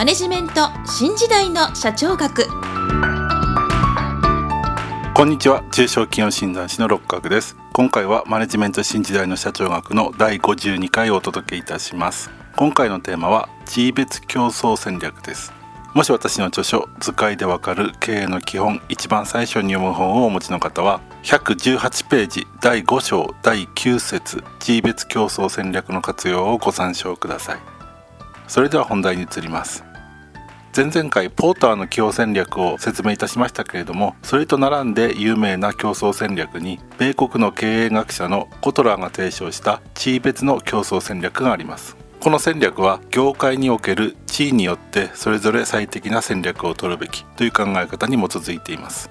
マネジメント新時代の社長学。こんにちは。中小企業診断士の六角です。今回はマネジメント新時代の社長学の第52回をお届けいたします。今回のテーマは地位別競争戦略です。もし私の著書図解でわかる経営の基本一番最初に読む本をお持ちの方は118ページ第5章第9節地位別競争戦略の活用をご参照ください。それでは本題に移ります。前々回ポーターの起用戦略を説明いたしましたけれどもそれと並んで有名な競争戦略に米国の経営学者のコトラーが提唱した地位別の競争戦略があります。この戦略は業界における地位によってそれぞれ最適な戦略を取るべきという考え方に基づいています。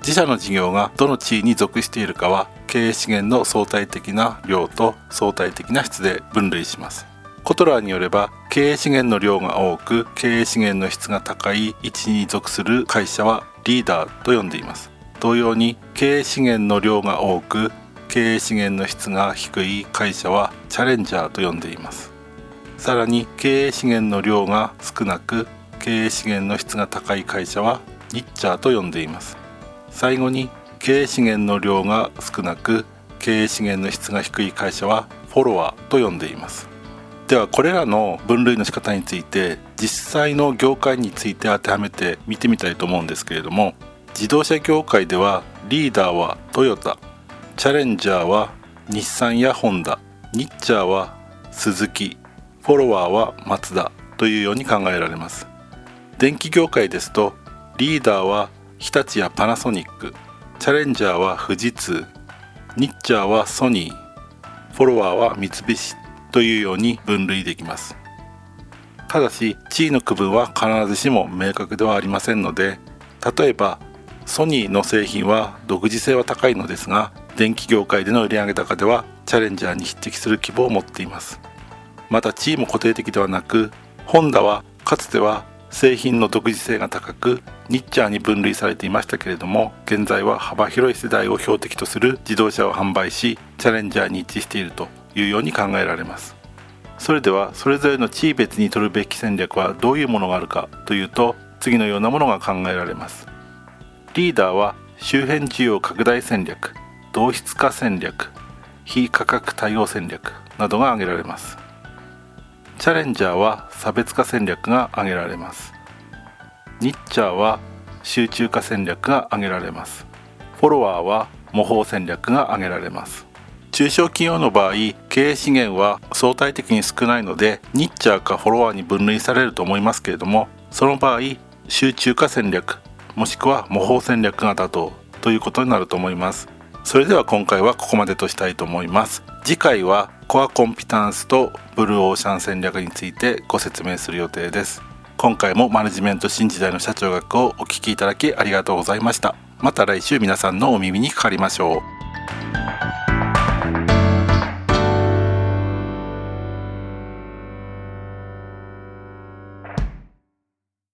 自社の事業がどの地位に属しているかは経営資源の相対的な量と相対的な質で分類します。コトラーによれば経営資源の量が多く経営資源の質が高い位置に属する会社はリーダーと呼んでいます。同様に経営資源の量が多く経営資源の質が低い会社はチャレンジャーと呼んでいます。さらに経営資源の量が少なく経営資源の質が高い会社はニッチャーと呼んでいます。最後に経営資源の量が少なく経営資源の質が低い会社はフォロワーと呼んでいます。ではこれらの分類の仕方について実際の業界について当てはめて見てみたいと思うんですけれども自動車業界ではリーダーはトヨタチャレンジャーは日産やホンダニッチャーはスズキフォロワーはマツダというように考えられます。電気業界ですとリーダーは日立やパナソニックチャレンジャーは富士通ニッチャーはソニーフォロワーは三菱というように分類できます。ただし地位の区分は必ずしも明確ではありませんので例えばソニーの製品は独自性は高いのですが電気業界での売上高ではチャレンジャーに匹敵する規模を持っています。また地位も固定的ではなくホンダはかつては製品の独自性が高くニッチャーに分類されていましたけれども現在は幅広い世代を標的とする自動車を販売しチャレンジャーに一致していると。いうように考えられます。それではそれぞれの地位別に取るべき戦略はどういうものがあるかというと次のようなものが考えられます。リーダーは周辺需要拡大戦略同質化戦略非価格対応戦略などが挙げられます。チャレンジャーは差別化戦略が挙げられます。ニッチャーは集中化戦略が挙げられます。フォロワーは模倣戦略が挙げられます。中小企業の場合経営資源は相対的に少ないのでニッチャーかフォロワーに分類されると思いますけれどもその場合集中化戦略もしくは模倣戦略が妥当ということになると思います。それでは今回はここまでとしたいと思います。次回はコアコンピタンスとブルーオーシャン戦略についてご説明する予定です。今回もマネジメント新時代の社長学をお聞きいただきありがとうございました。また来週皆さんのお耳にかかりましょう。